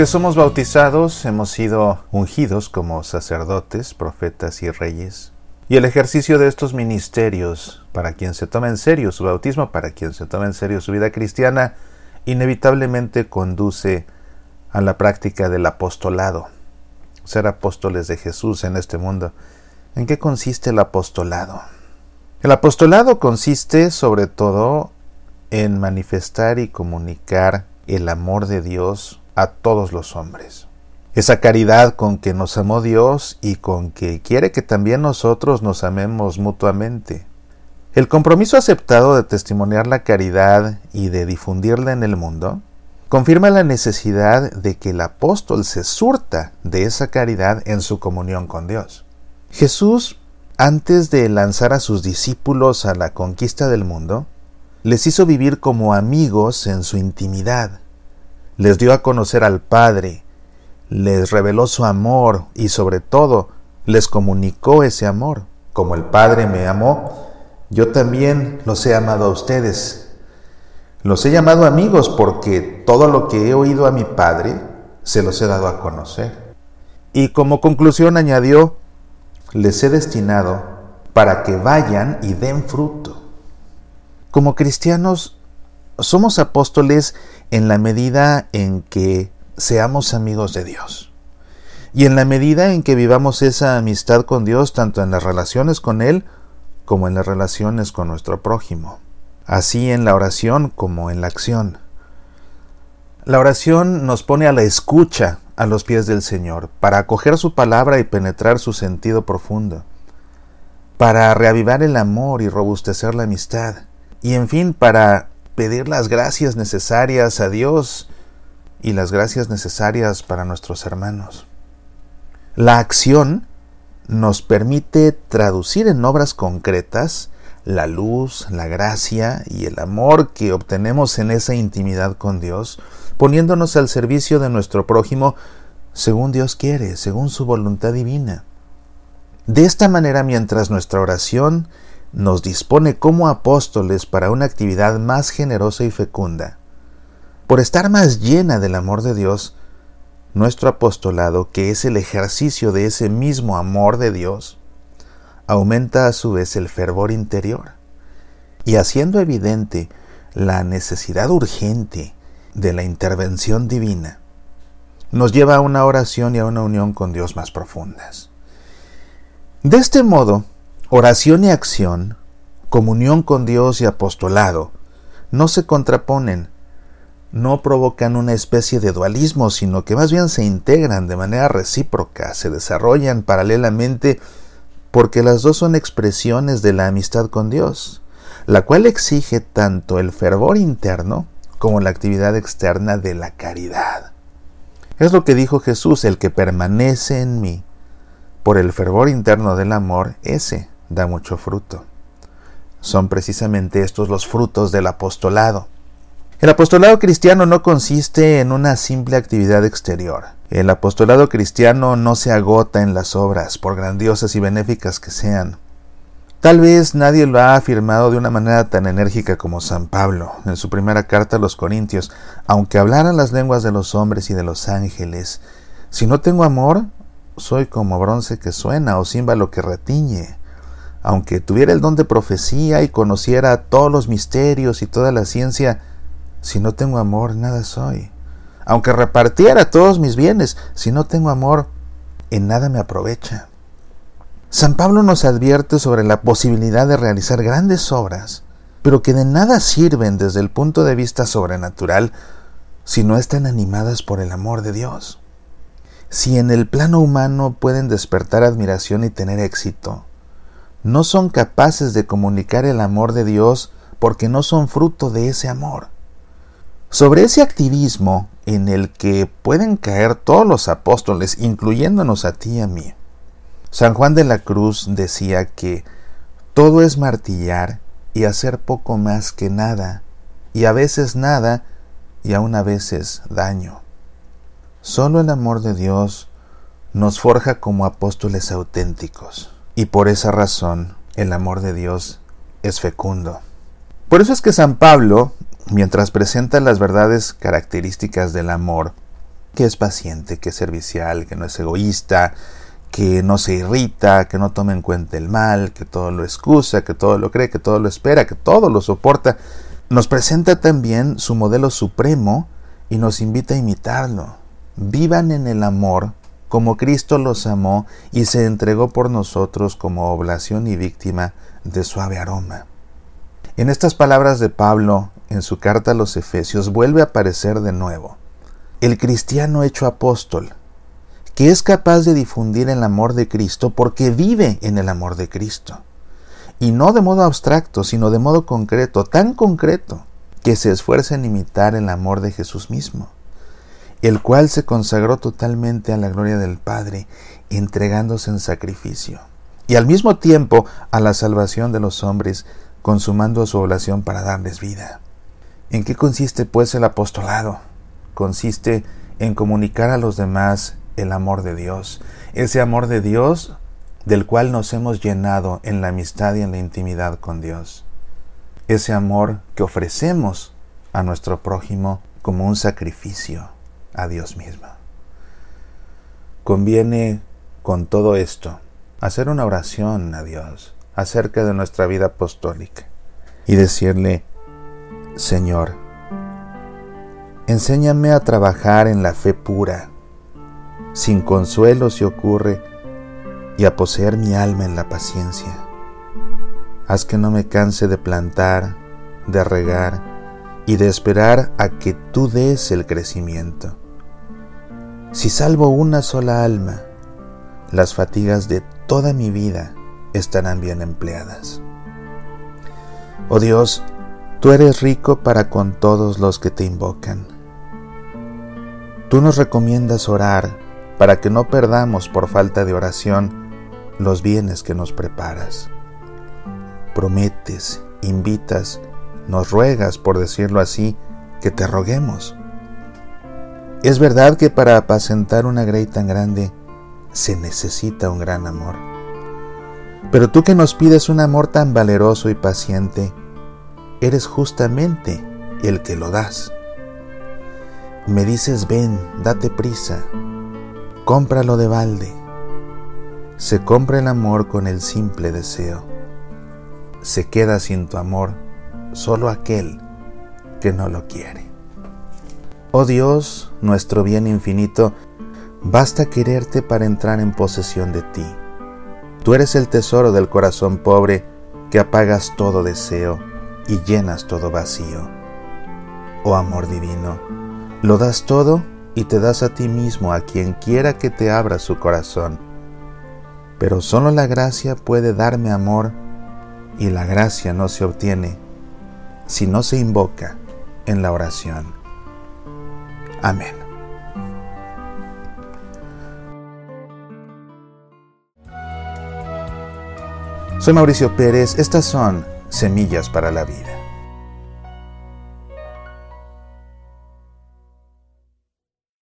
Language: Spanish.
que somos bautizados hemos sido ungidos como sacerdotes, profetas y reyes. Y el ejercicio de estos ministerios, para quien se toma en serio su bautismo, para quien se toma en serio su vida cristiana, inevitablemente conduce a la práctica del apostolado, ser apóstoles de Jesús en este mundo. ¿En qué consiste el apostolado? El apostolado consiste sobre todo en manifestar y comunicar el amor de Dios a todos los hombres. Esa caridad con que nos amó Dios y con que quiere que también nosotros nos amemos mutuamente. El compromiso aceptado de testimoniar la caridad y de difundirla en el mundo confirma la necesidad de que el apóstol se surta de esa caridad en su comunión con Dios. Jesús, antes de lanzar a sus discípulos a la conquista del mundo, les hizo vivir como amigos en su intimidad, les dio a conocer al Padre, les reveló su amor y sobre todo les comunicó ese amor. Como el Padre me amó, yo también los he amado a ustedes. Los he llamado amigos porque todo lo que he oído a mi Padre se los he dado a conocer. Y como conclusión añadió, les he destinado para que vayan y den fruto. Como cristianos, somos apóstoles en la medida en que seamos amigos de Dios. Y en la medida en que vivamos esa amistad con Dios, tanto en las relaciones con Él como en las relaciones con nuestro prójimo así en la oración como en la acción. La oración nos pone a la escucha a los pies del Señor, para acoger su palabra y penetrar su sentido profundo, para reavivar el amor y robustecer la amistad, y en fin, para pedir las gracias necesarias a Dios y las gracias necesarias para nuestros hermanos. La acción nos permite traducir en obras concretas la luz, la gracia y el amor que obtenemos en esa intimidad con Dios, poniéndonos al servicio de nuestro prójimo según Dios quiere, según su voluntad divina. De esta manera, mientras nuestra oración nos dispone como apóstoles para una actividad más generosa y fecunda, por estar más llena del amor de Dios, nuestro apostolado, que es el ejercicio de ese mismo amor de Dios, aumenta a su vez el fervor interior y haciendo evidente la necesidad urgente de la intervención divina, nos lleva a una oración y a una unión con Dios más profundas. De este modo, oración y acción, comunión con Dios y apostolado, no se contraponen, no provocan una especie de dualismo, sino que más bien se integran de manera recíproca, se desarrollan paralelamente porque las dos son expresiones de la amistad con Dios, la cual exige tanto el fervor interno como la actividad externa de la caridad. Es lo que dijo Jesús, el que permanece en mí, por el fervor interno del amor, ese da mucho fruto. Son precisamente estos los frutos del apostolado. El apostolado cristiano no consiste en una simple actividad exterior. El apostolado cristiano no se agota en las obras, por grandiosas y benéficas que sean. Tal vez nadie lo ha afirmado de una manera tan enérgica como San Pablo en su primera carta a los Corintios, aunque hablaran las lenguas de los hombres y de los ángeles. Si no tengo amor, soy como bronce que suena o címbalo que retiñe. Aunque tuviera el don de profecía y conociera todos los misterios y toda la ciencia, si no tengo amor, nada soy. Aunque repartiera todos mis bienes, si no tengo amor, en nada me aprovecha. San Pablo nos advierte sobre la posibilidad de realizar grandes obras, pero que de nada sirven desde el punto de vista sobrenatural si no están animadas por el amor de Dios. Si en el plano humano pueden despertar admiración y tener éxito, no son capaces de comunicar el amor de Dios porque no son fruto de ese amor. Sobre ese activismo en el que pueden caer todos los apóstoles, incluyéndonos a ti y a mí, San Juan de la Cruz decía que todo es martillar y hacer poco más que nada, y a veces nada, y aún a veces daño. Solo el amor de Dios nos forja como apóstoles auténticos, y por esa razón el amor de Dios es fecundo. Por eso es que San Pablo mientras presenta las verdades características del amor, que es paciente, que es servicial, que no es egoísta, que no se irrita, que no toma en cuenta el mal, que todo lo excusa, que todo lo cree, que todo lo espera, que todo lo soporta, nos presenta también su modelo supremo y nos invita a imitarlo. Vivan en el amor como Cristo los amó y se entregó por nosotros como oblación y víctima de suave aroma. En estas palabras de Pablo, en su carta a los Efesios, vuelve a aparecer de nuevo el cristiano hecho apóstol, que es capaz de difundir el amor de Cristo porque vive en el amor de Cristo. Y no de modo abstracto, sino de modo concreto, tan concreto, que se esfuerza en imitar el amor de Jesús mismo, el cual se consagró totalmente a la gloria del Padre, entregándose en sacrificio, y al mismo tiempo a la salvación de los hombres, consumando su oblación para darles vida. ¿En qué consiste pues el apostolado? Consiste en comunicar a los demás el amor de Dios, ese amor de Dios del cual nos hemos llenado en la amistad y en la intimidad con Dios, ese amor que ofrecemos a nuestro prójimo como un sacrificio a Dios mismo. Conviene con todo esto hacer una oración a Dios acerca de nuestra vida apostólica y decirle, Señor, enséñame a trabajar en la fe pura, sin consuelo si ocurre, y a poseer mi alma en la paciencia. Haz que no me canse de plantar, de regar y de esperar a que tú des el crecimiento. Si salvo una sola alma, las fatigas de toda mi vida estarán bien empleadas. Oh Dios, tú eres rico para con todos los que te invocan. Tú nos recomiendas orar para que no perdamos por falta de oración los bienes que nos preparas. Prometes, invitas, nos ruegas, por decirlo así, que te roguemos. Es verdad que para apacentar una grey tan grande se necesita un gran amor. Pero tú que nos pides un amor tan valeroso y paciente, eres justamente el que lo das. Me dices, ven, date prisa, cómpralo de balde. Se compra el amor con el simple deseo. Se queda sin tu amor solo aquel que no lo quiere. Oh Dios, nuestro bien infinito, basta quererte para entrar en posesión de ti. Tú eres el tesoro del corazón pobre que apagas todo deseo y llenas todo vacío. Oh amor divino, lo das todo y te das a ti mismo a quien quiera que te abra su corazón. Pero solo la gracia puede darme amor y la gracia no se obtiene si no se invoca en la oración. Amén. Soy Mauricio Pérez, estas son Semillas para la Vida.